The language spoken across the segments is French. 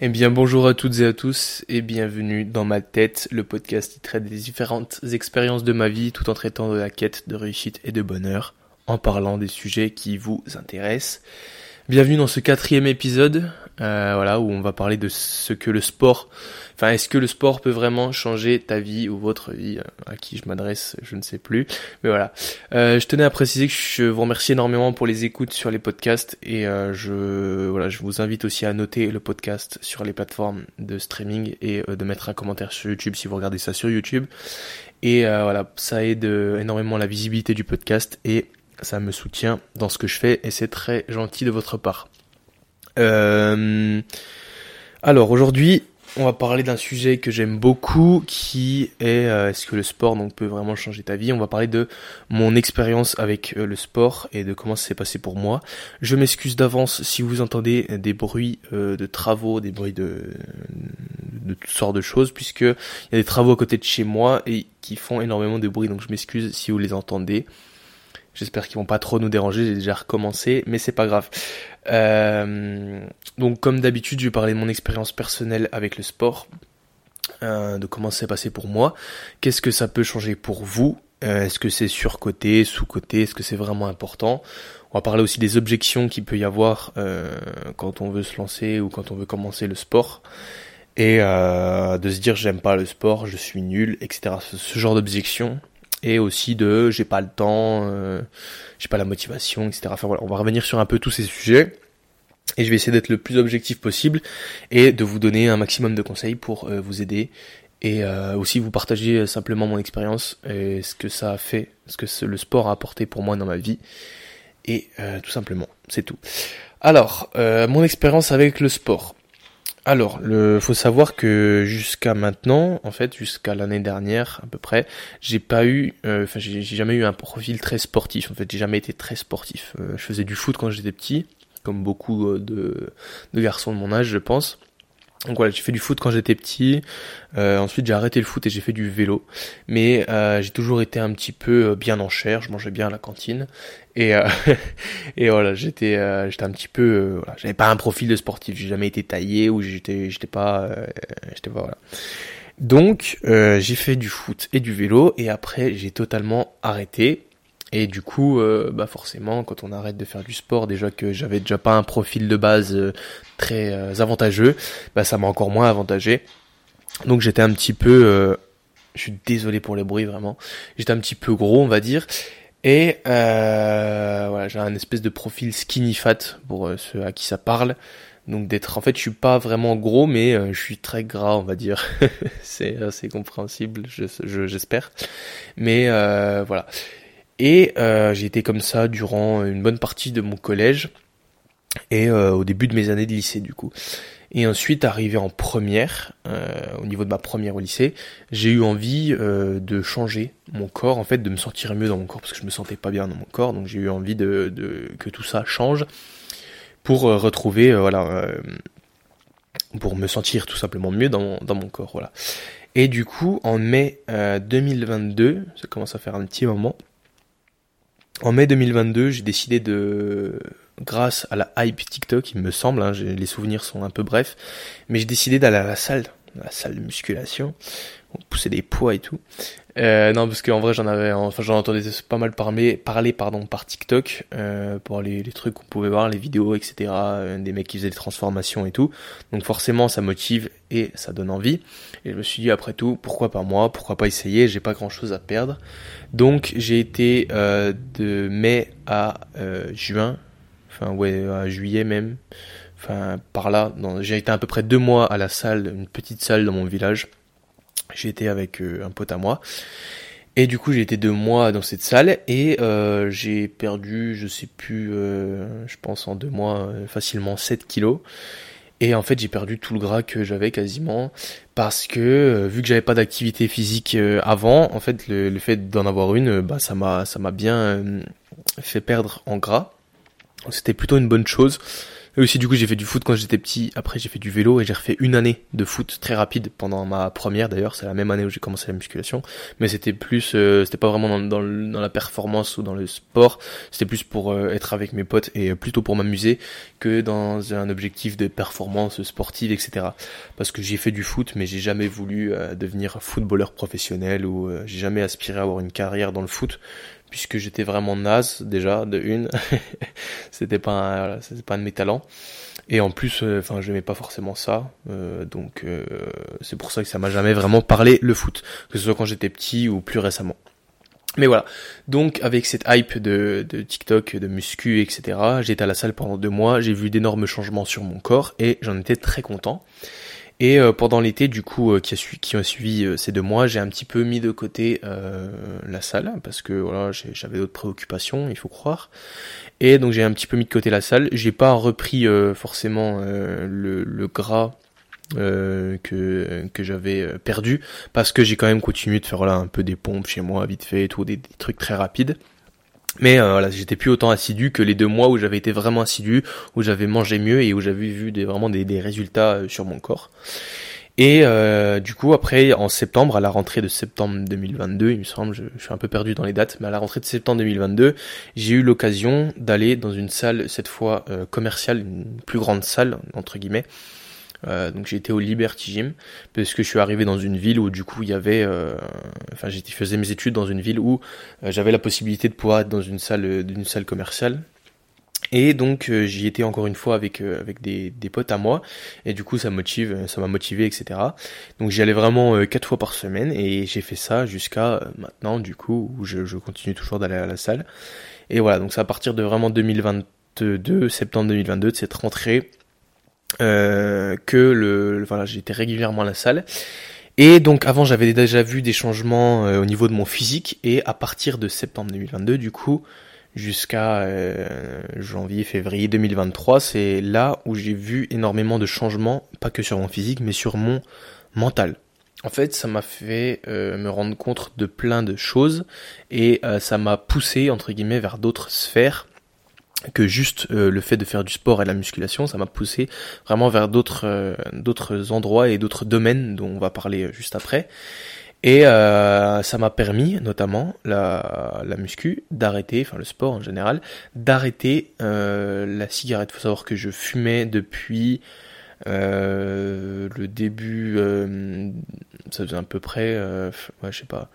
Eh bien bonjour à toutes et à tous et bienvenue dans ma tête, le podcast qui traite des différentes expériences de ma vie tout en traitant de la quête de réussite et de bonheur, en parlant des sujets qui vous intéressent. Bienvenue dans ce quatrième épisode, euh, voilà, où on va parler de ce que le sport, enfin, est-ce que le sport peut vraiment changer ta vie ou votre vie, euh, à qui je m'adresse, je ne sais plus, mais voilà. Euh, je tenais à préciser que je vous remercie énormément pour les écoutes sur les podcasts et je, voilà, je vous invite aussi à noter le podcast sur les plateformes de streaming et de mettre un commentaire sur YouTube si vous regardez ça sur YouTube. Et voilà, ça aide énormément la visibilité du podcast et ça me soutient dans ce que je fais et c'est très gentil de votre part. Euh, alors aujourd'hui, on va parler d'un sujet que j'aime beaucoup, qui est euh, est-ce que le sport donc peut vraiment changer ta vie? On va parler de mon expérience avec euh, le sport et de comment ça s'est passé pour moi. Je m'excuse d'avance si vous entendez des bruits de travaux, des bruits de, de toutes sortes de choses, puisque il y a des travaux à côté de chez moi et qui font énormément de bruit, donc je m'excuse si vous les entendez. J'espère qu'ils vont pas trop nous déranger, j'ai déjà recommencé, mais c'est pas grave. Euh, donc comme d'habitude, je vais parler de mon expérience personnelle avec le sport, euh, de comment ça s'est passé pour moi, qu'est-ce que ça peut changer pour vous, euh, est-ce que c'est surcoté, sous-côté, est-ce que c'est vraiment important? On va parler aussi des objections qu'il peut y avoir quand on veut se lancer ou quand on veut commencer le sport. Et de se dire j'aime pas le sport, je suis nul, etc. Ce genre d'objections et aussi de j'ai pas le temps, euh, j'ai pas la motivation, etc. Enfin voilà, on va revenir sur un peu tous ces sujets et je vais essayer d'être le plus objectif possible et de vous donner un maximum de conseils pour euh, vous aider et euh, aussi vous partager simplement mon expérience et ce que ça a fait, ce que le sport a apporté pour moi dans ma vie et tout simplement, c'est tout. Alors, mon expérience avec le sport. Alors, le faut savoir que jusqu'à maintenant, en fait, jusqu'à l'année dernière à peu près, j'ai pas eu, euh, enfin, j'ai jamais eu un profil très sportif. En fait, j'ai jamais été très sportif. Euh, je faisais du foot quand j'étais petit, comme beaucoup euh, de, de garçons de mon âge, je pense. Donc voilà, j'ai fait du foot quand j'étais petit. Euh, ensuite, j'ai arrêté le foot et j'ai fait du vélo. Mais euh, j'ai toujours été un petit peu euh, bien en chair. Je mangeais bien à la cantine. Et, et voilà, j'étais j'étais un petit peu. voilà, j'avais pas un profil de sportif. J'ai jamais été taillé ou j'étais j'étais pas j'étais pas voilà. Donc j'ai fait du foot et du vélo et après j'ai totalement arrêté et du coup, euh, bah forcément, quand on arrête de faire du sport, déjà que j'avais déjà pas un profil de base euh, très euh, avantageux, bah ça m'a encore moins avantagé. Donc j'étais un petit peu, je suis désolé pour les bruits vraiment, j'étais un petit peu gros on va dire. Et voilà, j'ai un espèce de profil skinny fat pour ceux à qui ça parle. Donc d'être, en fait, je suis pas vraiment gros, mais je suis très gras, on va dire. c'est assez compréhensible, j'espère. Je, mais voilà. Et euh, j'ai été comme ça durant une bonne partie de mon collège et euh, au début de mes années de lycée du coup. Et ensuite, arrivé en première, euh, au niveau de ma première au lycée, j'ai eu envie euh, de changer mon corps, en fait, de me sentir mieux dans mon corps parce que je me sentais pas bien dans mon corps, donc j'ai eu envie de, de, que tout ça change pour euh, retrouver, euh, voilà, pour me sentir tout simplement mieux dans, dans mon corps, voilà. Et du coup, en mai 2022, ça commence à faire un petit moment, en mai 2022, j'ai décidé de, grâce à la hype TikTok, il me semble, hein, les souvenirs sont un peu brefs, mais j'ai décidé d'aller à la salle, la salle de musculation, pousser des poids et tout. Euh, non, parce qu'en vrai, j'en avais, enfin, j'en entendais pas mal parler, parler pardon, par TikTok, euh, pour les, trucs qu'on pouvait voir, les vidéos, etc., euh, des mecs qui faisaient des transformations et tout. Donc forcément, ça motive et ça donne envie. Et je me suis dit, après tout, pourquoi pas moi, pourquoi pas essayer, j'ai pas grand chose à perdre. Donc j'ai été de mai à juin, enfin ouais, à juillet même, enfin par là, j'ai été à peu près deux mois à la salle, une petite salle dans mon village j'ai été avec euh, un pote à moi. Et du coup, j'ai été deux mois dans cette salle et euh, j'ai perdu, je sais plus, euh, je pense en deux mois, facilement 7 kilos. Et en fait, j'ai perdu tout le gras que j'avais quasiment parce que vu que j'avais pas d'activité physique avant, en fait, le, le fait d'en avoir une, bah ça m'a ça m'a bien fait perdre en gras. C'était plutôt une bonne chose. Et aussi, du coup, j'ai fait du foot quand j'étais petit. Après, j'ai fait du vélo et j'ai refait une année de foot très rapide pendant ma première d'ailleurs. C'est la même année où j'ai commencé la musculation. Mais c'était plus, euh, c'était pas vraiment dans, dans, la performance ou dans le sport. C'était plus pour euh, être avec mes potes et plutôt pour m'amuser que dans un objectif de performance sportive, etc. Parce que j'ai fait du foot, mais j'ai jamais voulu devenir footballeur professionnel ou j'ai jamais aspiré à avoir une carrière dans le foot puisque j'étais vraiment naze déjà de une c'était pas c'était pas un de mes talents et en plus euh, enfin je n'aimais pas forcément ça euh, donc euh, c'est pour ça que ça m'a jamais vraiment parlé le foot que ce soit quand j'étais petit ou plus récemment mais voilà, donc avec cette hype de, de TikTok, de muscu, etc., j'étais à la salle pendant deux mois, j'ai vu d'énormes changements sur mon corps et j'en étais très content. Et euh, pendant l'été, du coup, euh, qui, a suivi euh, ces deux mois, j'ai un petit peu mis de côté la salle parce que voilà, j'avais d'autres préoccupations, il faut croire. Et donc j'ai un petit peu mis de côté la salle. J'ai pas repris forcément le, gras que j'avais perdu parce que j'ai quand même continué de faire un peu des pompes chez moi vite fait, tout des trucs très rapides. Mais euh, voilà, j'étais plus autant assidu que les deux mois où j'avais été vraiment assidu, où j'avais mangé mieux et où j'avais vu des, vraiment des, résultats euh, sur mon corps. Et euh, du coup, après, en septembre, à la rentrée de septembre 2022, il me semble, je, suis un peu perdu dans les dates, mais à la rentrée de septembre 2022, j'ai eu l'occasion d'aller dans une salle, cette fois commerciale, une plus grande salle, entre guillemets, euh, donc été au Liberty Gym parce que je suis arrivé dans une ville où du coup il y avait, euh, enfin j'étais faisais mes études dans une ville où euh, j'avais la possibilité de pouvoir être dans une salle, d'une salle commerciale. Et donc j'y étais encore une fois avec avec des, des potes à moi et du coup ça motive, ça m'a motivé etc. Donc j'y allais vraiment quatre fois par semaine et j'ai fait ça jusqu'à maintenant du coup où je, je continue toujours d'aller à la salle. Et voilà donc c'est à partir de vraiment 2022 septembre 2022 de cette rentrée euh, que le, voilà, j'étais régulièrement à la salle. Et donc avant j'avais déjà vu des changements euh, au niveau de mon physique et à partir de septembre 2022 du coup jusqu'à euh, janvier février 2023 c'est là où j'ai vu énormément de changements pas que sur mon physique mais sur mon mental. En fait ça m'a fait me rendre compte de plein de choses et ça m'a poussé entre guillemets vers d'autres sphères que juste euh, le fait de faire du sport et de la musculation, ça m'a poussé vraiment vers d'autres euh, d'autres endroits et d'autres domaines dont on va parler euh, juste après. Et ça m'a permis, notamment la, la muscu, d'arrêter, enfin le sport en général, d'arrêter la cigarette. Faut savoir que je fumais depuis le début, ça faisait à peu près, ouais, je sais pas,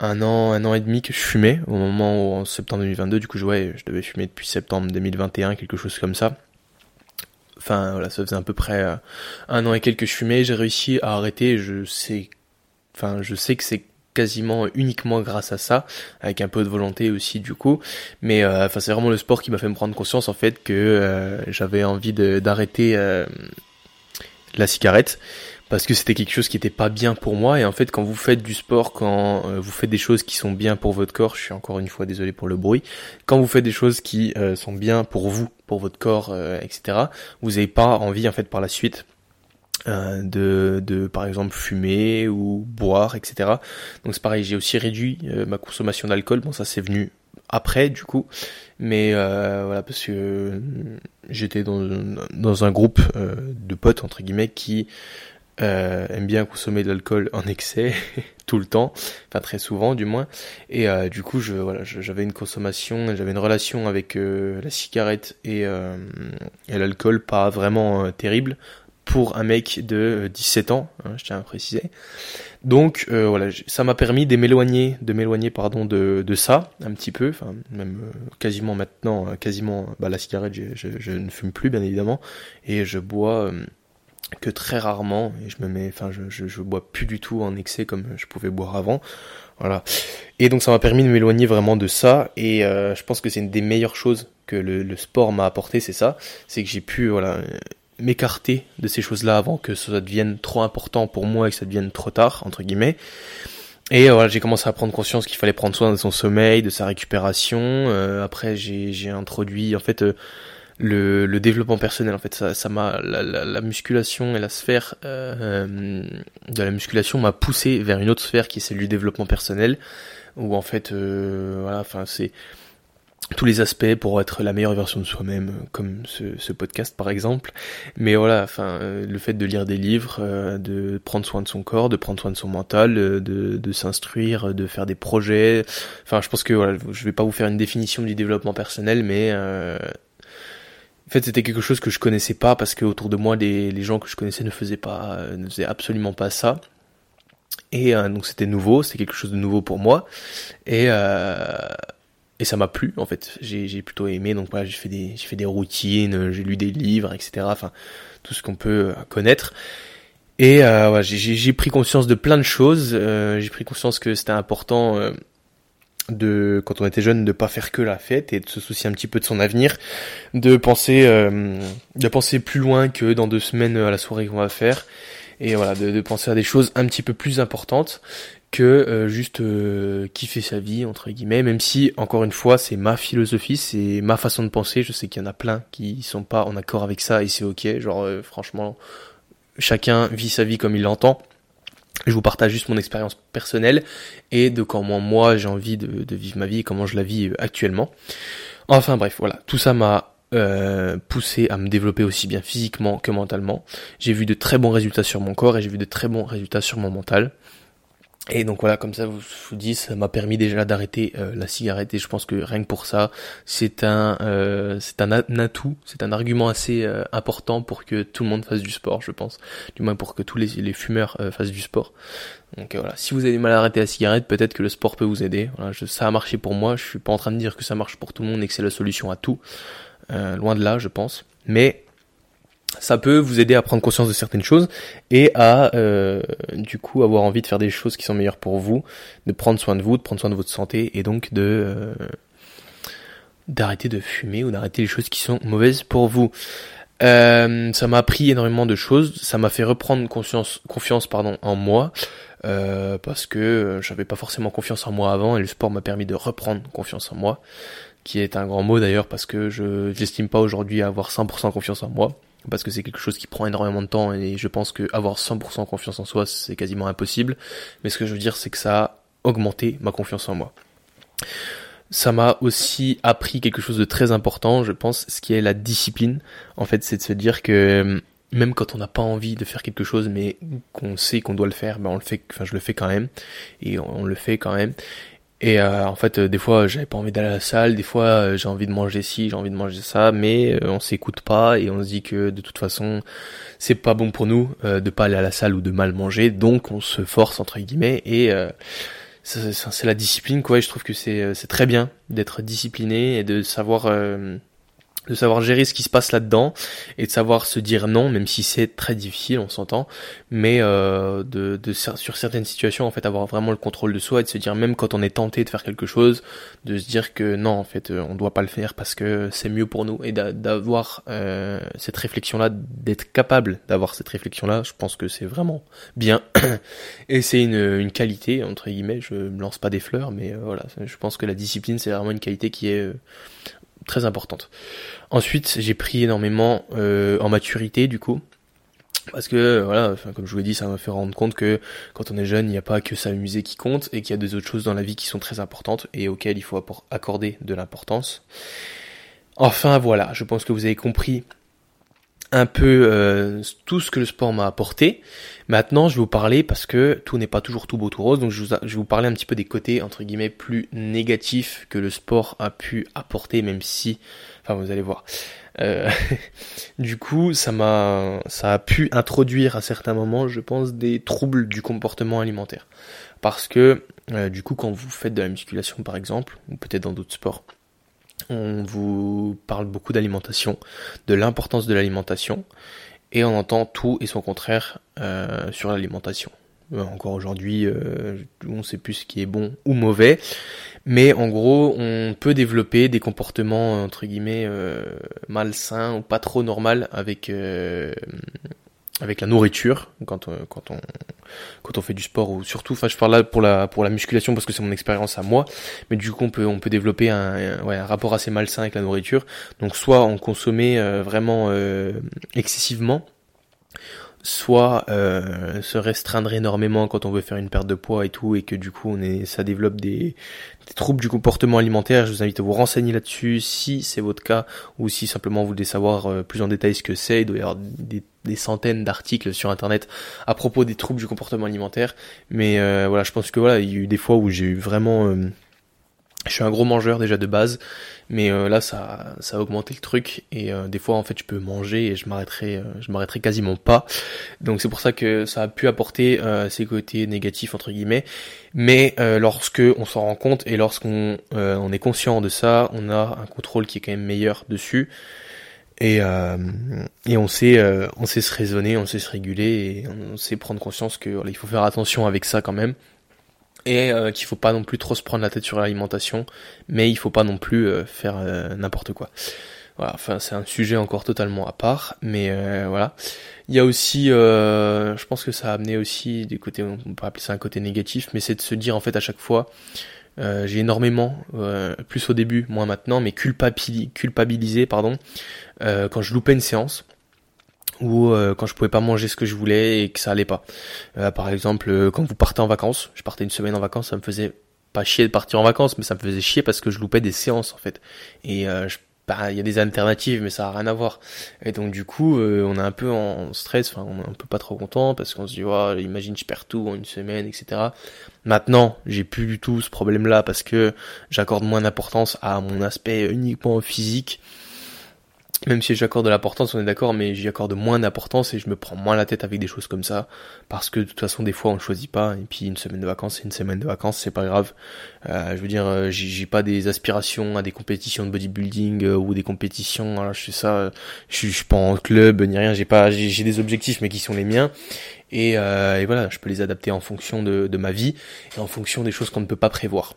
un an, un an et demi que je fumais au moment où en septembre 2022, du coup je, devais fumer depuis septembre 2021, quelque chose comme ça. Enfin voilà, ça faisait à peu près euh, un an et quelques que je fumais, j'ai réussi à arrêter, je sais, enfin je sais que c'est quasiment uniquement grâce à ça, avec un peu de volonté aussi du coup. Mais euh, enfin c'est vraiment le sport qui m'a fait me prendre conscience en fait que euh, j'avais envie d'arrêter la cigarette parce que c'était quelque chose qui était pas bien pour moi. Et en fait quand vous faites du sport quand euh, vous faites des choses qui sont bien pour votre corps je suis encore une fois désolé pour le bruit quand vous faites des choses qui euh, sont bien pour vous pour votre corps euh, etc vous n'avez pas envie en fait par la suite de, de par exemple fumer ou boire etc donc c'est pareil j'ai aussi réduit ma consommation d'alcool. Bon ça c'est venu après du coup. Mais voilà parce que j'étais dans, dans un groupe de potes entre guillemets qui euh, aime bien consommer de l'alcool en excès tout le temps, enfin très souvent du moins. Et euh, du coup, j'avais une consommation, j'avais une relation avec euh, la cigarette et, euh, et l'alcool pas vraiment terrible pour un mec de 17 ans, hein, je tiens à préciser. Donc voilà, ça m'a permis de m'éloigner, de m'éloigner pardon de, ça un petit peu, enfin même quasiment maintenant, quasiment bah, la cigarette, je, ne fume plus bien évidemment et je bois que très rarement et je me mets enfin je, je, bois plus du tout en excès comme je pouvais boire avant. Voilà. Et donc ça m'a permis de m'éloigner vraiment de ça. Et euh, je pense que c'est une des meilleures choses que le, sport m'a apporté c'est ça. C'est que j'ai pu voilà m'écarter de ces choses là avant que ça devienne trop important pour moi et que ça devienne trop tard entre guillemets. Et euh, voilà, j'ai commencé à prendre conscience qu'il fallait prendre soin de son sommeil, de sa récupération. Euh, après, j'ai introduit en fait le, le développement personnel en fait ça ça m'a la, la, la, musculation et la sphère euh, de la musculation m'a poussé vers une autre sphère qui est celle du développement personnel où en fait euh, voilà enfin c'est tous les aspects pour être la meilleure version de soi-même, comme ce, ce, podcast par exemple. Mais voilà, enfin, euh, le fait de lire des livres, euh, de prendre soin de son corps, de prendre soin de son mental, euh, de, de s'instruire, de faire des projets. Enfin, je pense que voilà, je vais pas vous faire une définition du développement personnel, mais en fait, c'était quelque chose que je connaissais pas parce que autour de moi, les, gens que je connaissais ne faisaient pas, ne faisaient absolument pas ça. Et donc c'était nouveau, c'était quelque chose de nouveau pour moi. Et et ça m'a plu en fait. J'ai plutôt aimé. Donc voilà j'ai fait des j'ai fait des routines j'ai lu des livres etc enfin tout ce qu'on peut euh, connaître. Et euh, ouais, j'ai pris conscience de plein de choses. Euh, j'ai pris conscience que c'était important euh, de quand on était jeune de pas faire que la fête et de se soucier un petit peu de son avenir de penser euh, de penser plus loin que dans deux semaines à la soirée qu'on va faire et voilà de, de, penser à des choses un petit peu plus importantes que euh, juste euh, kiffer sa vie entre guillemets même si encore une fois c'est ma philosophie c'est ma façon de penser je sais qu'il y en a plein qui sont pas en accord avec ça et c'est ok genre euh, franchement chacun vit sa vie comme il l'entend je vous partage juste mon expérience personnelle et de comment moi j'ai envie de, vivre ma vie et comment je la vis actuellement enfin bref voilà tout ça m'a euh, poussé à me développer aussi bien physiquement que mentalement. J'ai vu de très bons résultats sur mon corps et j'ai vu de très bons résultats sur mon mental. Et donc voilà, comme ça, vous vous dis, ça m'a permis déjà d'arrêter euh, la cigarette et je pense que rien que pour ça, c'est un, euh, c'est un atout, c'est un argument assez euh, important pour que tout le monde fasse du sport, je pense. Du moins pour que tous les, les fumeurs fassent du sport. Donc voilà, si vous avez mal à arrêter la cigarette, peut-être que le sport peut vous aider. Voilà, je, ça a marché pour moi. Je suis pas en train de dire que ça marche pour tout le monde et que c'est la solution à tout. loin de là, je pense. Mais ça peut vous aider à prendre conscience de certaines choses et à euh, du coup avoir envie de faire des choses qui sont meilleures pour vous, de prendre soin de vous, de prendre soin de votre santé et donc de euh, d'arrêter de fumer ou d'arrêter les choses qui sont mauvaises pour vous. Euh, ça m'a appris énormément de choses, ça m'a fait reprendre confiance pardon en moi euh, parce que j'avais pas forcément confiance en moi avant et le sport m'a permis de reprendre confiance en moi, qui est un grand mot d'ailleurs parce que je j'estime pas aujourd'hui avoir 100% confiance en moi parce que c'est quelque chose qui prend énormément de temps et je pense que avoir 100% confiance en soi c'est quasiment impossible. Mais ce que je veux dire c'est que ça a augmenté ma confiance en moi. Ça m'a aussi appris quelque chose de très important, je pense, ce qui est la discipline. En fait, c'est de se dire que même quand on n'a pas envie de faire quelque chose, mais qu'on sait qu'on doit le faire, ben on le fait. Enfin, je le fais quand même, et on le fait quand même. Et euh, en fait, euh, des fois, j'avais pas envie d'aller à la salle, des fois, euh, j'ai envie de manger ci, j'ai envie de manger ça, mais on s'écoute pas et on se dit que de toute façon, c'est pas bon pour nous de pas aller à la salle ou de mal manger, donc on se force entre guillemets et c'est la discipline quoi. Et je trouve que c'est c'est très bien d'être discipliné et de savoir de savoir gérer ce qui se passe là-dedans et de savoir se dire non, même si c'est très difficile, on s'entend, mais euh, de, de, sur certaines situations, en fait, avoir vraiment le contrôle de soi et de se dire même quand on est tenté de faire quelque chose, de se dire que non, en fait, euh, on doit pas le faire parce que c'est mieux pour nous et d'avoir euh, cette réflexion-là, d'être capable d'avoir cette réflexion-là, je pense que c'est vraiment bien et c'est une, une qualité entre guillemets. Je me lance pas des fleurs, mais euh, voilà, je pense que la discipline c'est vraiment une qualité qui est très importante. Ensuite, j'ai pris énormément euh, en maturité du coup. Parce que voilà, enfin, comme je vous l'ai dit, ça m'a fait rendre compte que quand on est jeune, il n'y a pas que s'amuser qui compte et qu'il y a des autres choses dans la vie qui sont très importantes et auxquelles il faut accorder de l'importance. Enfin voilà, je pense que vous avez compris un peu euh, tout ce que le sport m'a apporté. Maintenant, je vais vous parler parce que tout n'est pas toujours tout beau tout rose, donc je, vais vous parler un petit peu des côtés entre guillemets plus négatifs que le sport a pu apporter, même si, enfin vous allez voir. Euh, du coup, ça m'a, ça a pu introduire à certains moments, je pense, des troubles du comportement alimentaire, parce que euh, du coup, quand vous faites de la musculation par exemple, ou peut-être dans d'autres sports, on vous parle beaucoup d'alimentation, de l'importance de l'alimentation, et on entend tout et son contraire euh, sur l'alimentation. Euh, encore aujourd'hui, euh, on ne sait plus ce qui est bon ou mauvais, mais en gros, on peut développer des comportements entre guillemets malsains ou pas trop normal avec avec la nourriture quand on, quand on quand on fait du sport ou surtout enfin je parle là pour la pour la musculation parce que c'est mon expérience à moi mais du coup on peut on peut développer un, ouais, un rapport assez malsain avec la nourriture. Donc soit en consommer euh, vraiment euh, excessivement soit euh, se restreindre énormément quand on veut faire une perte de poids et tout, et que du coup on est, ça développe des, troubles du comportement alimentaire. Je vous invite à vous renseigner là-dessus si c'est votre cas, ou si simplement vous voulez savoir euh, plus en détail ce que c'est. Il doit y avoir des, centaines d'articles sur internet à propos des troubles du comportement alimentaire. Mais euh, voilà, je pense que voilà, il y a eu des fois où j'ai eu vraiment je suis un gros mangeur déjà de base, mais euh, là ça, ça a augmenté le truc et euh, des fois en fait je peux manger et je m'arrêterai, euh, je m'arrêterai quasiment pas. Donc c'est pour ça que ça a pu apporter ces côtés négatifs entre guillemets. Mais lorsque on s'en rend compte et lorsqu'on on est conscient de ça, on a un contrôle qui est quand même meilleur dessus et et on sait on sait se raisonner, on sait se réguler et on sait prendre conscience que il faut faire attention avec ça quand même et euh, qu'il faut pas non plus trop se prendre la tête sur l'alimentation, mais il faut pas non plus euh, faire euh, n'importe quoi. Voilà, enfin c'est un sujet encore totalement à part, mais voilà. Il y a aussi, je pense que ça a amené aussi des côtés, on peut appeler ça un côté négatif, mais c'est de se dire en fait à chaque fois, j'ai énormément, plus au début, moins maintenant, mais culpabilisé, culpabilisé pardon, quand je loupais une séance ou euh, quand je pouvais pas manger ce que je voulais et que ça allait pas. Euh, par exemple, euh, quand vous partez en vacances, je partais une semaine en vacances, ça me faisait pas chier de partir en vacances, mais ça me faisait chier parce que je loupais des séances en fait. Et je bah, il y a des alternatives, mais ça a rien à voir. Et donc du coup, on est un peu en stress, enfin on est un peu pas trop content parce qu'on se dit, oh, imagine je perds tout en une semaine, etc. Maintenant, j'ai plus du tout ce problème-là parce que j'accorde moins d'importance à mon aspect uniquement physique même si j'accorde de l'importance, on est d'accord, mais j'y accorde moins d'importance et je me prends moins la tête avec des choses comme ça, parce que de toute façon, des fois, on ne choisit pas, et puis une semaine de vacances, une semaine de vacances, c'est pas grave. Euh, je veux dire, euh, j'ai pas des aspirations à des compétitions de bodybuilding euh, ou des compétitions, voilà, je fais ça, je, suis pas en club ni rien, j'ai pas, j'ai des objectifs, mais qui sont les miens. Et, voilà, je peux les adapter en fonction de ma vie et en fonction des choses qu'on ne peut pas prévoir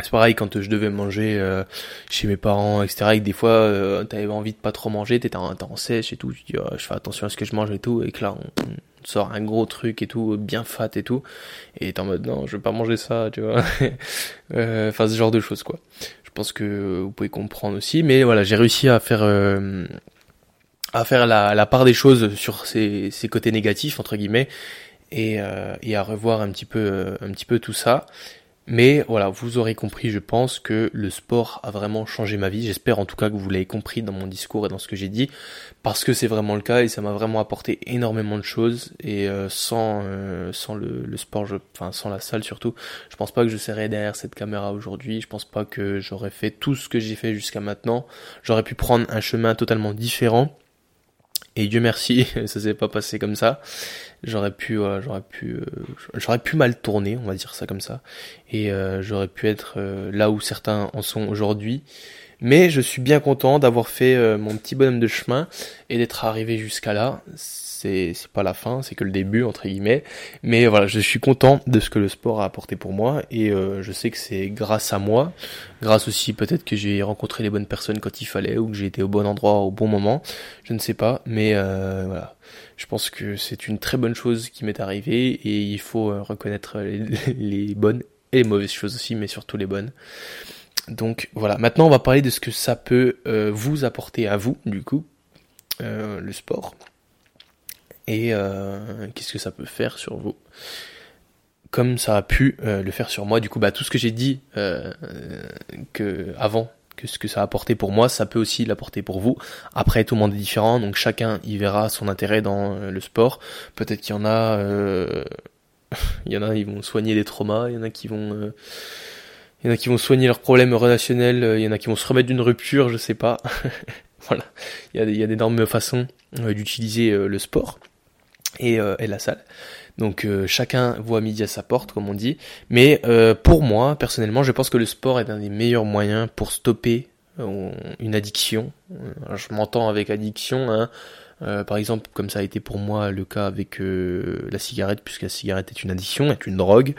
c'est pareil quand je devais manger euh, chez mes parents etc et que des fois euh, t'avais envie de pas trop manger t'étais en, en sèche et tout tu dis oh, je fais attention à ce que je mange et tout et que là on, sort un gros truc et tout bien fat et tout et t'es en mode non je vais pas manger ça tu vois. Euh, enfin ce genre de choses quoi. Je pense que vous pouvez comprendre aussi mais voilà j'ai réussi à faire euh, à faire la, la, part des choses sur ces, ces côtés négatifs entre guillemets et, et à revoir un petit peu un petit peu tout ça mais voilà, vous aurez compris, je pense que le sport a vraiment changé ma vie. J'espère en tout cas que vous l'avez compris dans mon discours et dans ce que j'ai dit, parce que c'est vraiment le cas et ça m'a vraiment apporté énormément de choses. Et euh, sans euh, sans le, sport, je, enfin sans la salle surtout, je pense pas que je serais derrière cette caméra aujourd'hui. Je pense pas que j'aurais fait tout ce que j'ai fait jusqu'à maintenant. J'aurais pu prendre un chemin totalement différent. Et Dieu merci, ça s'est pas passé comme ça. J'aurais pu, euh, j'aurais pu, euh, j'aurais pu mal tourner, on va dire ça comme ça. Et euh, j'aurais pu être là où certains en sont aujourd'hui. Mais je suis bien content d'avoir fait mon petit bonhomme de chemin et d'être arrivé jusqu'à là c'est pas la fin, c'est que le début entre guillemets. Mais voilà, je suis content de ce que le sport a apporté pour moi et euh, je sais que c'est grâce à moi, grâce aussi peut-être que j'ai rencontré les bonnes personnes quand il fallait ou que j'ai été au bon endroit au bon moment, je ne sais pas, mais euh, voilà. Je pense que c'est une très bonne chose qui m'est arrivée et il faut euh, reconnaître les, bonnes et les mauvaises choses aussi, mais surtout les bonnes. Donc voilà, maintenant on va parler de ce que ça peut vous apporter à vous, du coup, le sport et euh, qu'est-ce que ça peut faire sur vous? Comme ça a pu euh, le faire sur moi. Du coup bah tout ce que j'ai dit euh, que avant que ce que ça a apporté pour moi ça peut aussi l'apporter pour vous. Après tout le monde est différent donc chacun y verra son intérêt dans le sport. Peut-être qu'il y en a il y en a ils vont soigner des traumas il y en a qui vont il y en a qui vont soigner leurs problèmes relationnels il y en a qui vont se remettre d'une rupture je sais pas. Voilà. Il y a, il y a d'énormes façons d'utiliser le sport euh, et, la salle. Donc euh, chacun voit midi à sa porte, comme on dit. Mais euh, pour moi, personnellement, je pense que le sport est un des meilleurs moyens pour stopper une addiction. je m'entends avec addiction, hein. par exemple, comme ça a été pour moi le cas avec la cigarette, puisque la cigarette est une addiction, est une drogue,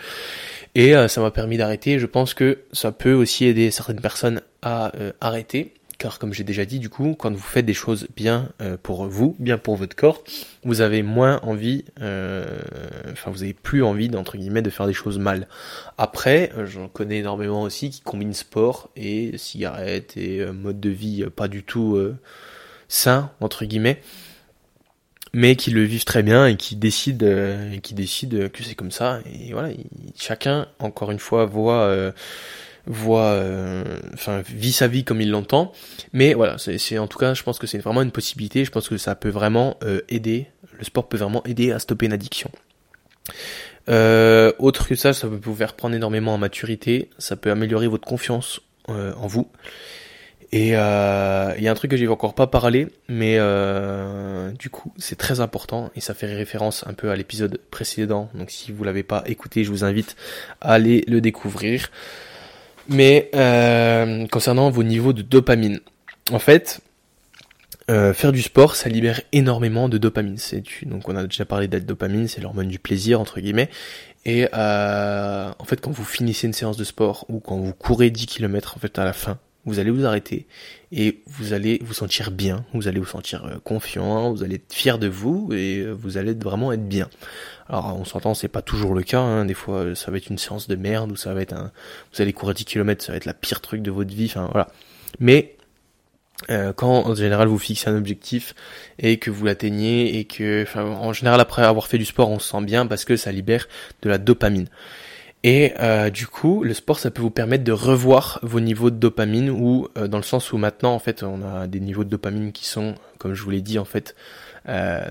et ça m'a permis d'arrêter. Je pense que ça peut aussi aider certaines personnes à arrêter car comme j'ai déjà dit du coup, quand vous faites des choses bien euh, pour vous, bien pour votre corps, vous avez moins envie, euh, enfin vous avez plus envie d'entre guillemets de faire des choses mal. Après, euh, j'en connais énormément aussi qui combinent sport et cigarettes et mode de vie pas du tout sain entre guillemets. mais qui le vivent très bien et qui décident, euh, qui décident que c'est comme ça. Et voilà, chacun, encore une fois, voit, voit, euh, enfin, vit sa vie comme il l'entend. Mais voilà, c'est en tout cas, je pense que c'est vraiment une possibilité. Je pense que ça peut vraiment aider. Le sport peut vraiment aider à stopper une addiction. autre que ça, ça peut vous faire prendre énormément en maturité. Ça peut améliorer votre confiance en vous. Et euh, il y a un truc que j'ai encore pas parlé, mais euh, du coup c'est très important et ça fait référence un peu à l'épisode précédent. Donc si vous l'avez pas écouté, je vous invite à aller le découvrir. Mais euh, concernant vos niveaux de dopamine, en fait, faire du sport, ça libère énormément de dopamine. Donc on a déjà parlé d'être dopamine, c'est l'hormone du plaisir entre guillemets. Et en fait, quand vous finissez une séance de sport ou quand vous courez 10 km en fait à la fin, vous allez vous arrêter et vous allez vous sentir bien, vous allez vous sentir euh, confiant, vous allez être fier de vous et euh, vous allez vraiment être bien. Alors on s'entend, c'est pas toujours le cas, hein. des fois euh, ça va être une séance de merde ou ça va être un, vous allez courir 10 km, ça va être la pire truc de votre vie, enfin voilà. Mais quand en général vous fixez un objectif et que vous l'atteignez et que, enfin, en général après avoir fait du sport, on se sent bien parce que ça libère de la dopamine. Et euh, du coup, le sport, ça peut vous permettre de revoir vos niveaux de dopamine, ou euh, dans le sens où maintenant, en fait, on a des niveaux de dopamine qui sont, comme je vous l'ai dit, en fait, euh,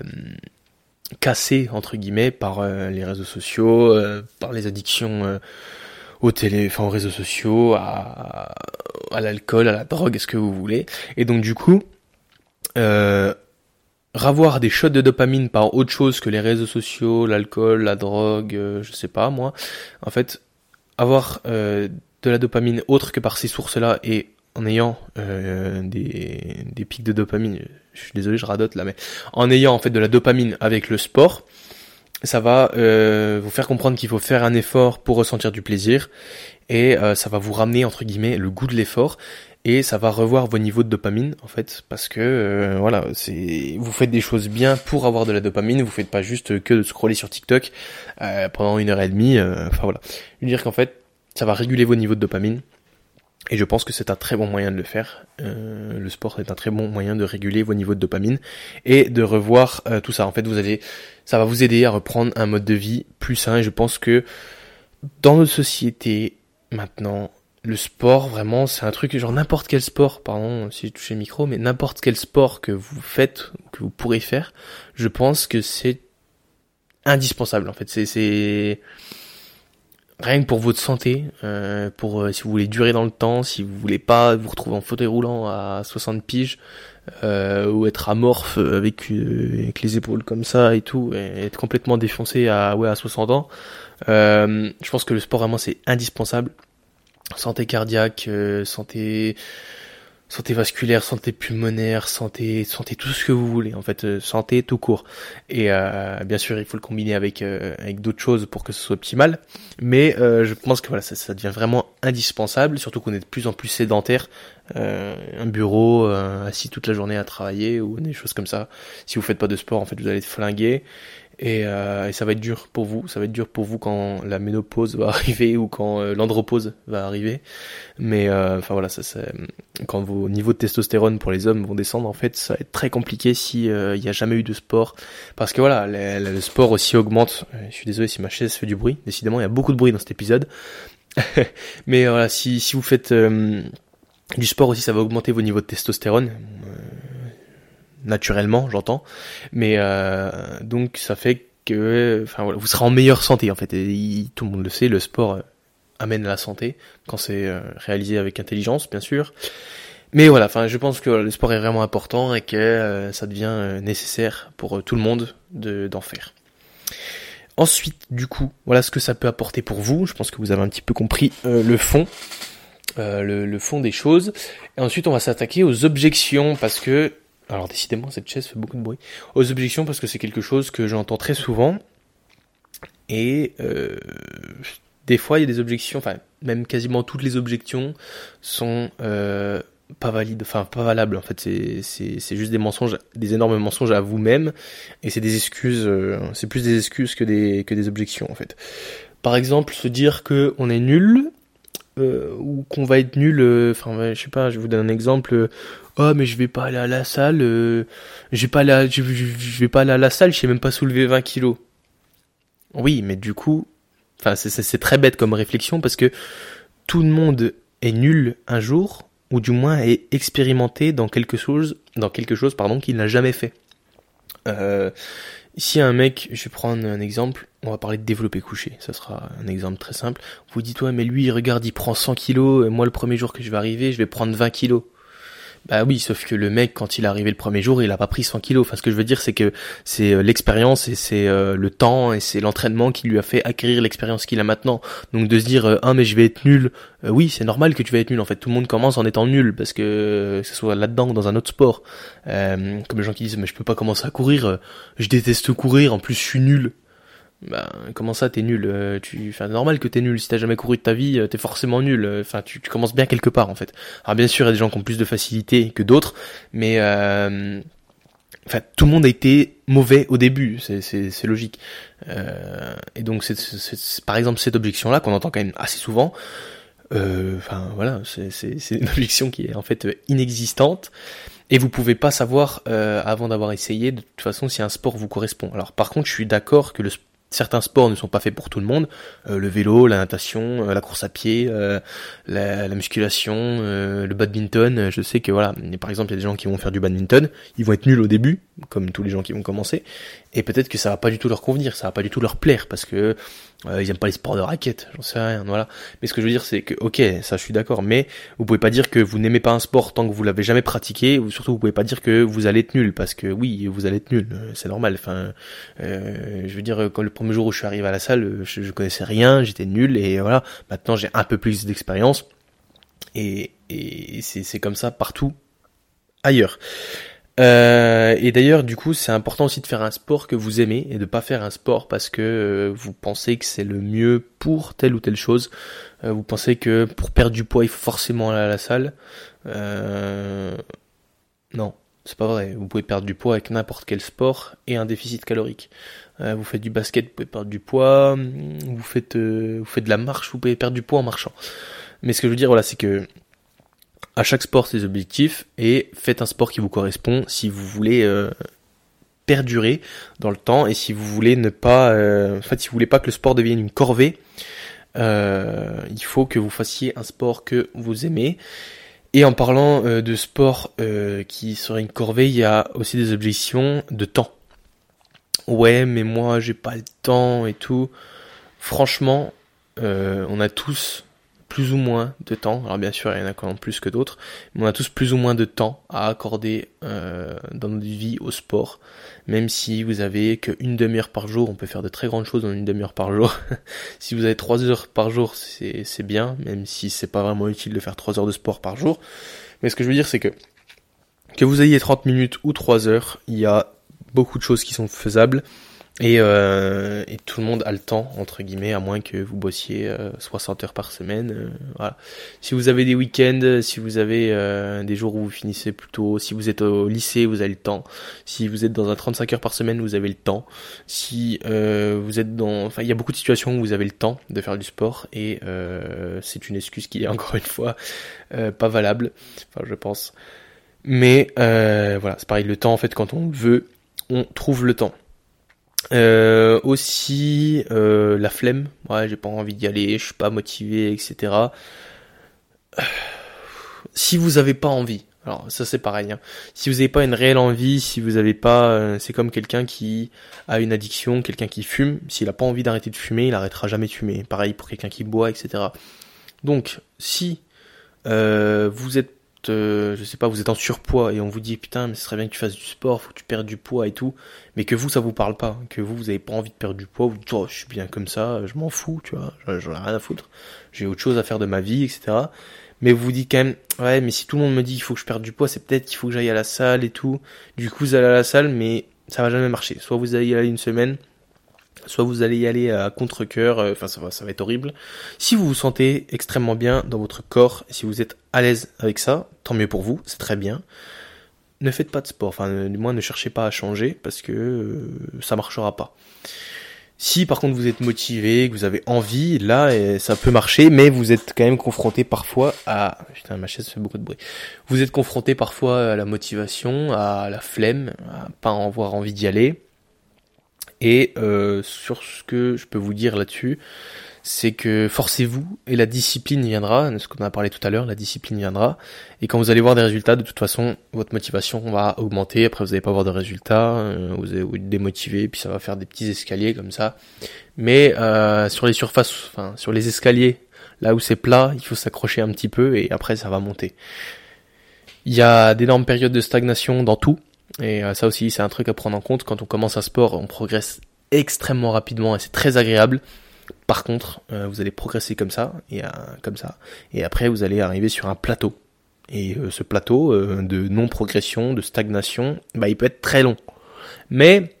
cassés entre guillemets par euh, les réseaux sociaux, par les addictions au télé, enfin aux réseaux sociaux, à, à l'alcool, à la drogue, est-ce que vous voulez. Et donc du coup, euh, ravoir des shots de dopamine par autre chose que les réseaux sociaux, l'alcool, la drogue, euh, je sais pas moi. En fait, avoir euh, de la dopamine autre que par ces sources-là et en ayant euh, des, des pics de dopamine, je suis désolé, je radote là, mais en ayant en fait de la dopamine avec le sport, ça va vous faire comprendre qu'il faut faire un effort pour ressentir du plaisir et ça va vous ramener entre guillemets le goût de l'effort et ça va revoir vos niveaux de dopamine en fait parce que euh, voilà c'est vous faites des choses bien pour avoir de la dopamine vous faites pas juste que de scroller sur TikTok euh, pendant une heure et demie euh, enfin voilà. Je veux dire qu'en fait ça va réguler vos niveaux de dopamine et je pense que c'est un très bon moyen de le faire le sport est un très bon moyen de réguler vos niveaux de dopamine et de revoir tout ça. En fait vous allez ça va vous aider à reprendre un mode de vie plus sain et je pense que dans notre société maintenant le sport, vraiment, c'est un truc, genre n'importe quel sport, pardon si je touche le micro, mais n'importe quel sport que vous faites, que vous pourrez faire, je pense que c'est indispensable, en fait. C'est, rien que pour votre santé, euh, pour euh, si vous voulez durer dans le temps, si vous voulez pas vous retrouver en fauteuil roulant à 60 piges, euh, ou être amorphe avec, avec les épaules comme ça et tout, et être complètement défoncé à, ouais, à 60 ans, je pense que le sport, vraiment, c'est indispensable santé cardiaque, euh, santé santé vasculaire, santé pulmonaire, santé santé tout ce que vous voulez en fait, euh, santé tout court. Et euh, bien sûr, il faut le combiner avec avec d'autres choses pour que ce soit optimal, mais je pense que voilà, ça, ça devient vraiment indispensable, surtout qu'on est de plus en plus sédentaire, un bureau assis toute la journée à travailler ou des choses comme ça. Si vous faites pas de sport, en fait, vous allez être flingué et, euh, et, ça va être dur pour vous, ça va être dur pour vous quand la ménopause va arriver ou quand euh, l'andropause va arriver. Mais euh, enfin voilà, ça, ça, quand vos niveaux de testostérone pour les hommes vont descendre, en fait, ça va être très compliqué si euh, il n'y a jamais eu de sport, parce que voilà, le, sport aussi augmente. Je suis désolé si ma chaise fait du bruit. Décidément, il y a beaucoup de bruit dans cet épisode. Mais voilà, si vous faites du sport aussi, ça va augmenter vos niveaux de testostérone naturellement, j'entends. Mais euh, donc ça fait que, enfin voilà, vous serez en meilleure santé en fait. Et tout le monde le sait, le sport euh, amène la santé quand c'est euh, réalisé avec intelligence, bien sûr. Mais voilà, enfin, je pense que le sport est vraiment important et que ça devient nécessaire pour tout le monde de d'en faire. Ensuite, du coup, voilà ce que ça peut apporter pour vous. Je pense que vous avez un petit peu compris le fond. le, fond des choses. Et ensuite, on va s'attaquer aux objections parce que alors décidément, cette chaise fait beaucoup de bruit. Aux objections, parce que c'est quelque chose que j'entends très souvent. Et euh, des fois, il y a des objections, enfin, même quasiment toutes les objections sont euh, pas valides, enfin pas valables. En fait, c'est, juste des mensonges, des énormes mensonges à vous-même. Et c'est des excuses, euh, c'est plus des excuses que des, que des objections, en fait. Par exemple, se dire que on est nul, euh, ou qu'on va être nul. euh, Enfin, je sais pas, je vous donne un exemple. euh, oh, mais je vais pas aller à la salle. Vais pas à- je, vais pas aller à la salle. Je sais même pas soulever 20 kilos. Oui, mais du coup, enfin, c'est- très bête comme réflexion parce que tout le monde est nul un jour, ou du moins est expérimenté dans quelque chose, dans quelque chose, pardon, qu'il n'a jamais fait. Si un mec, je vais prendre un exemple, on va parler de développer couché, ça sera un exemple très simple. Vous dites, ouais, mais lui, regarde, il prend 100 kilos, moi, le premier jour que je vais arriver, je vais prendre 20 kilos. Bah oui, sauf que le mec, quand il est arrivé le premier jour, il a pas pris 100 kilos. Enfin, ce que je veux dire, c'est que c'est euh, l'expérience et c'est euh, le temps et c'est l'entraînement qui lui a fait acquérir l'expérience qu'il a maintenant. Donc de se dire, euh, ah mais je vais être nul, oui, c'est normal que tu vas être nul. En fait, tout le monde commence en étant nul parce que que ce soit là-dedans ou dans un autre sport. Euh, comme les gens qui disent, mais je peux pas commencer à courir, je déteste courir, en plus je suis nul. Bah, comment ça, t'es nul euh, normal que t'es nul. Si t'as jamais couru de ta vie, euh, t'es forcément nul. Euh, Enfin, tu, commences bien quelque part, en fait. Alors, bien sûr, il y a des gens qui ont plus de facilité que d'autres, mais enfin, tout le monde a été mauvais au début. C'est, logique. Et donc, c'est, par exemple, cette objection-là qu'on entend quand même assez souvent. Enfin, voilà, c'est, une objection qui est en fait inexistante. Et vous pouvez pas savoir avant d'avoir essayé de toute façon si un sport vous correspond. Alors par contre, je suis d'accord que le, certains sports ne sont pas faits pour tout le monde. Euh, le vélo, la natation, euh, la course à pied, euh, la, la musculation, le badminton. Je sais que voilà, par exemple, il y a des gens qui vont faire du badminton, ils vont être nuls au début, comme tous les gens qui vont commencer, et peut-être que ça va pas du tout leur convenir, ça va pas du tout leur plaire parce que euh, ils aiment pas les sports de raquettes, j'en sais rien, voilà. Mais ce que je veux dire, c'est que ok, ça je suis d'accord, mais vous pouvez pas dire que vous n'aimez pas un sport tant que vous l'avez jamais pratiqué, ou surtout vous pouvez pas dire que vous allez être nul, parce que oui, vous allez être nul, euh, c'est normal. Enfin, euh, je veux dire, quand le premier jour où je suis arrivé à la salle, je, connaissais rien, j'étais nul, et voilà. Maintenant, j'ai un peu plus d'expérience, et, c'est comme ça partout ailleurs. Euh, et d'ailleurs, du coup, c'est important aussi de faire un sport que vous aimez et de pas faire un sport parce que euh, vous pensez que c'est le mieux pour telle ou telle chose. Euh, vous pensez que pour perdre du poids, il faut forcément aller à la salle. Euh, non, c'est pas vrai. Vous pouvez perdre du poids avec n'importe quel sport et un déficit calorique. Euh, vous faites du basket, vous pouvez perdre du poids. Vous faites, vous faites de la marche, vous pouvez perdre du poids en marchant. Mais ce que je veux dire, voilà, c'est que à chaque sport ses objectifs et faites un sport qui vous correspond si vous voulez euh, perdurer dans le temps et si vous voulez ne pas, euh, en fait, si vous voulez pas que le sport devienne une corvée, euh, il faut que vous fassiez un sport que vous aimez. Et en parlant de sport qui serait une corvée, il y a aussi des objections de temps. Ouais, mais moi j'ai pas le temps et tout. Franchement, on a tous plus ou moins de temps. Alors bien sûr, il y en a quand même plus que d'autres, mais on a tous plus ou moins de temps à accorder euh, dans notre vie au sport. Même si vous avez qu'une demi-heure par jour, on peut faire de très grandes choses en une demi-heure par jour. si vous avez trois heures par jour, c'est bien, même si c'est pas vraiment utile de faire trois heures de sport par jour. Mais ce que je veux dire, c'est que que vous ayez 30 minutes ou 3 heures, il y a beaucoup de choses qui sont faisables. Et, euh, et tout le monde a le temps, entre guillemets, à moins que vous bossiez euh, 60 heures par semaine. euh, voilà. Si vous avez des week-ends, si vous avez euh, des jours où vous finissez plus tôt, si vous êtes au lycée, vous avez le temps. Si vous êtes dans un 35 heures par semaine, vous avez le temps. Si euh, vous êtes dans... Enfin, il y a beaucoup de situations où vous avez le temps de faire du sport et euh, c'est une excuse qui est encore une fois euh, pas valable, enfin je pense. Mais euh, voilà, c'est pareil, le temps en fait, quand on veut, on trouve le temps. Euh, aussi euh, la flemme, ouais, j'ai pas envie d'y aller, je suis pas motivé, etc. Si vous avez pas envie, alors ça c'est pareil. Hein. Si vous avez pas une réelle envie, si vous avez pas, euh, c'est comme quelqu'un qui a une addiction, quelqu'un qui fume. S'il a pas envie d'arrêter de fumer, il arrêtera jamais de fumer. Pareil pour quelqu'un qui boit, etc. Donc si vous êtes euh, je sais pas, vous êtes en surpoids et on vous dit putain mais ce serait bien que tu fasses du sport, faut que tu perdes du poids et tout, mais que vous ça vous parle pas, que vous vous avez pas envie de perdre du poids, vous dites oh je suis bien comme ça, je m'en fous, tu vois, j'en ai rien à foutre, j'ai autre chose à faire de ma vie, etc. Mais vous vous dites quand même ouais mais si tout le monde me dit il faut que je perde du poids, c'est peut-être qu'il faut que j'aille à la salle et tout. Du coup vous allez à la salle mais ça va jamais marcher. Soit vous allez y aller une semaine, soit vous allez y aller à contre-cœur, euh, enfin ça va, ça va être horrible. Si vous vous sentez extrêmement bien dans votre corps, si vous êtes à l'aise avec ça, tant mieux pour vous, c'est très bien. Ne faites pas de sport, enfin euh, du moins ne cherchez pas à changer parce que euh, ça marchera pas. Si par contre vous êtes motivé, que vous avez envie, là eh, ça peut marcher, mais vous êtes quand même confronté parfois à... Putain, ma chaise fait beaucoup de bruit. Vous êtes confronté parfois à la motivation, à la flemme, à pas avoir envie d'y aller. Et euh, sur ce que je peux vous dire là-dessus, c'est que forcez-vous et la discipline viendra, ce qu'on a parlé tout à l'heure, la discipline viendra. Et quand vous allez voir des résultats, de toute façon, votre motivation va augmenter. Après, vous n'allez pas avoir de résultats, euh, vous allez vous démotiver, puis ça va faire des petits escaliers comme ça. Mais euh, sur les surfaces, enfin sur les escaliers, là où c'est plat, il faut s'accrocher un petit peu et après ça va monter. Il y a d'énormes périodes de stagnation dans tout. Et euh, ça aussi, c'est un truc à prendre en compte. Quand on commence un sport, on progresse extrêmement rapidement et c'est très agréable. Par contre, euh, vous allez progresser comme ça et euh, comme ça, et après vous allez arriver sur un plateau. Et ce plateau de non-progression, de stagnation, bah, il peut être très long. Mais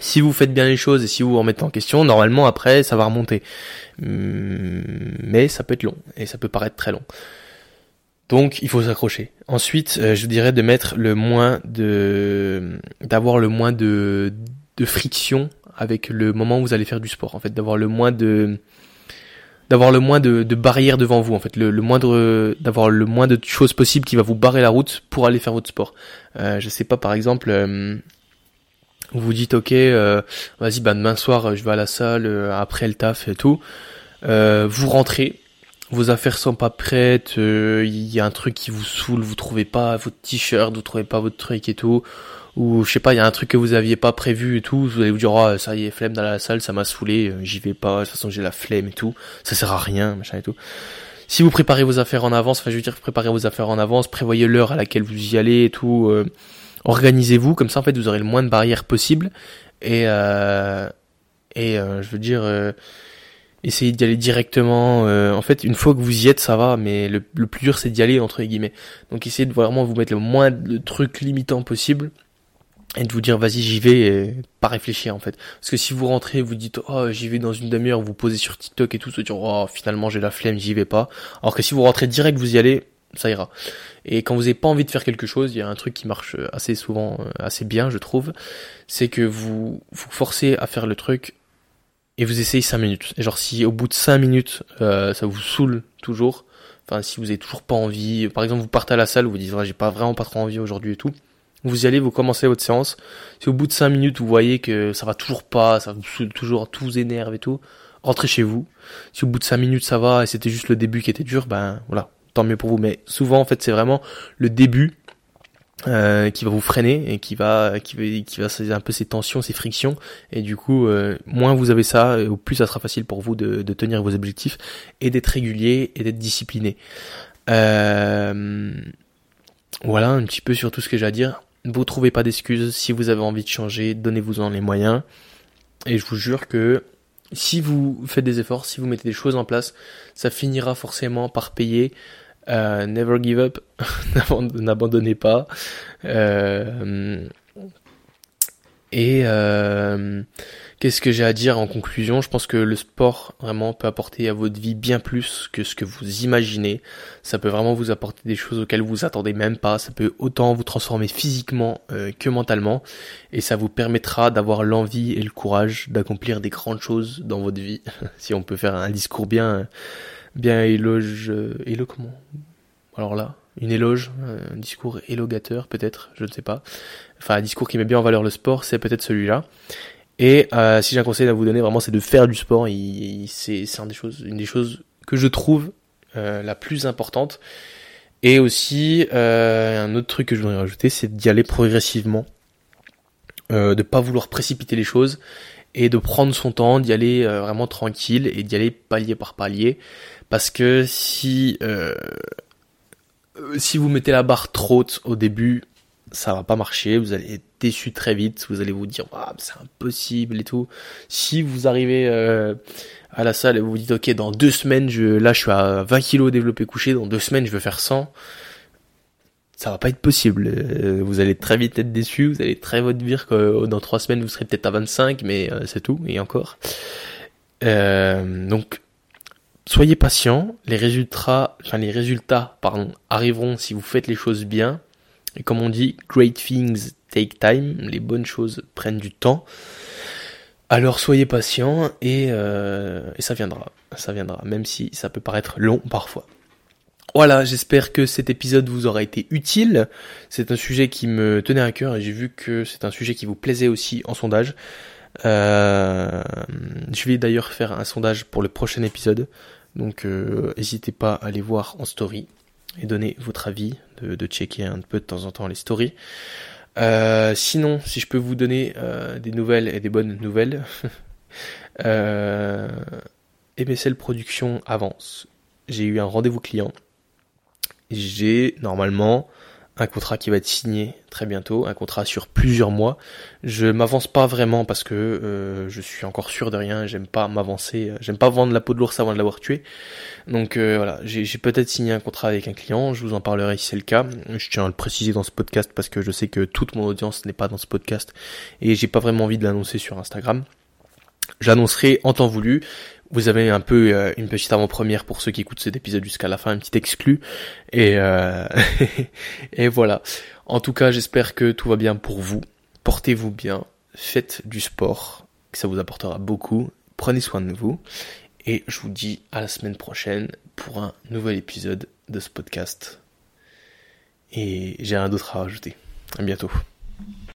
si vous faites bien les choses et si vous vous remettez en question, normalement après ça va remonter. Hum, mais ça peut être long et ça peut paraître très long. Donc il faut s'accrocher. Ensuite, je dirais de mettre le moins de d'avoir le moins de de friction avec le moment où vous allez faire du sport, en fait, d'avoir le moins de d'avoir le moins de, barrières devant vous, en fait, le, moindre d'avoir le moins de choses possibles qui va vous barrer la route pour aller faire votre sport. Euh, je sais pas, par exemple, euh, vous vous dites ok, euh, vas-y, bah demain soir je vais à la salle euh, après le taf et tout. Euh, vous rentrez, vos affaires sont pas prêtes, il y a un truc qui vous saoule, vous trouvez pas votre t-shirt, vous trouvez pas votre truc et tout. Ou je sais pas, il y a un truc que vous aviez pas prévu et tout, vous allez vous dire oh, ça y est, flemme dans la salle, ça m'a saoulé, euh, j'y vais pas, de toute façon j'ai la flemme et tout, ça sert à rien, machin et tout. Si vous préparez vos affaires en avance, enfin je veux dire préparez vos affaires en avance, prévoyez l'heure à laquelle vous y allez et tout, euh, organisez-vous comme ça en fait vous aurez le moins de barrières possible. Et euh, et euh, je veux dire essayez d'y aller directement. en fait, une fois que vous y êtes, ça va, mais le, le plus dur, c'est d'y aller entre guillemets. Donc, essayez de vraiment vous mettre le moins de trucs limitants possible et de vous dire vas-y j'y vais et pas réfléchir en fait parce que si vous rentrez vous dites oh j'y vais dans une demi-heure vous posez sur TikTok et tout se dire oh finalement j'ai la flemme j'y vais pas alors que si vous rentrez direct vous y allez ça ira et quand vous n'avez pas envie de faire quelque chose il y a un truc qui marche assez souvent euh, assez bien je trouve c'est que vous vous forcez à faire le truc et vous essayez 5 minutes et genre si au bout de 5 minutes euh, ça vous saoule toujours enfin si vous avez toujours pas envie par exemple vous partez à la salle vous, vous dites j'ai pas vraiment pas trop envie aujourd'hui et tout vous y allez, vous commencez votre séance. Si au bout de 5 minutes vous voyez que ça va toujours pas, ça vous toujours, tout vous énerve et tout, rentrez chez vous. Si au bout de 5 minutes ça va et c'était juste le début qui était dur, ben voilà, tant mieux pour vous. Mais souvent en fait c'est vraiment le début euh, qui va vous freiner et qui va qui va qui va un peu ces tensions, ces frictions et du coup euh, moins vous avez ça, au plus ça sera facile pour vous de, de tenir vos objectifs et d'être régulier et d'être discipliné. Euh, voilà un petit peu sur tout ce que j'ai à dire. Vous trouvez pas d'excuses. Si vous avez envie de changer, donnez-vous-en les moyens. Et je vous jure que si vous faites des efforts, si vous mettez des choses en place, ça finira forcément par payer. Euh, never give up, n'abandonnez pas. Euh, et euh, Qu'est-ce que j'ai à dire en conclusion? Je pense que le sport vraiment peut apporter à votre vie bien plus que ce que vous imaginez. Ça peut vraiment vous apporter des choses auxquelles vous attendez même pas. Ça peut autant vous transformer physiquement que mentalement. Et ça vous permettra d'avoir l'envie et le courage d'accomplir des grandes choses dans votre vie. si on peut faire un discours bien, bien éloge, euh, élo comment Alors là, une éloge, un discours élogateur peut-être, je ne sais pas. Enfin, un discours qui met bien en valeur le sport, c'est peut-être celui-là. Et euh, si j'ai un conseil à vous donner, vraiment, c'est de faire du sport. C'est un des choses, une des choses que je trouve euh, la plus importante. Et aussi, euh, un autre truc que je voudrais rajouter, c'est d'y aller progressivement, euh, de pas vouloir précipiter les choses et de prendre son temps, d'y aller euh, vraiment tranquille et d'y aller palier par palier. Parce que si si vous mettez la barre trop haute au début, ça va pas marcher, vous allez être déçu très vite, vous allez vous dire ah, c'est impossible et tout. Si vous arrivez euh, à la salle et vous vous dites ok dans deux semaines je là je suis à 20 kilos développé couché, dans deux semaines je veux faire 100, ça va pas être possible. Euh, vous allez très vite être déçu, vous allez très vite dire que euh, dans trois semaines vous serez peut-être à 25, mais c'est tout et encore. donc soyez patient, les résultats, enfin les résultats pardon arriveront si vous faites les choses bien et comme on dit, great things take time, les bonnes choses prennent du temps. Alors soyez patient et, euh, et ça viendra, ça viendra, même si ça peut paraître long parfois. Voilà, j'espère que cet épisode vous aura été utile. C'est un sujet qui me tenait à cœur et j'ai vu que c'est un sujet qui vous plaisait aussi en sondage. Euh, je vais d'ailleurs faire un sondage pour le prochain épisode, donc euh, n'hésitez pas à aller voir en story et donner votre avis, de, checker un peu de temps en temps les stories. Euh, sinon, si je peux vous donner des nouvelles et des bonnes nouvelles, euh, MSL Production avance. J'ai eu un rendez-vous client. J'ai normalement un contrat qui va être signé très bientôt, un contrat sur plusieurs mois. Je m'avance pas vraiment parce que euh, je suis encore sûr de rien, j'aime pas m'avancer, j'aime pas vendre la peau de l'ours avant de l'avoir tué. Donc euh, voilà, j'ai peut-être signé un contrat avec un client, je vous en parlerai si c'est le cas. Je tiens à le préciser dans ce podcast parce que je sais que toute mon audience n'est pas dans ce podcast et j'ai pas vraiment envie de l'annoncer sur Instagram. J'annoncerai en temps voulu. Vous avez un peu euh, une petite avant-première pour ceux qui écoutent cet épisode jusqu'à la fin, un petit exclu. Et, euh, et voilà. En tout cas, j'espère que tout va bien pour vous. Portez-vous bien. Faites du sport, ça vous apportera beaucoup. Prenez soin de vous. Et je vous dis à la semaine prochaine pour un nouvel épisode de ce podcast. Et j'ai rien d'autre à rajouter. À bientôt.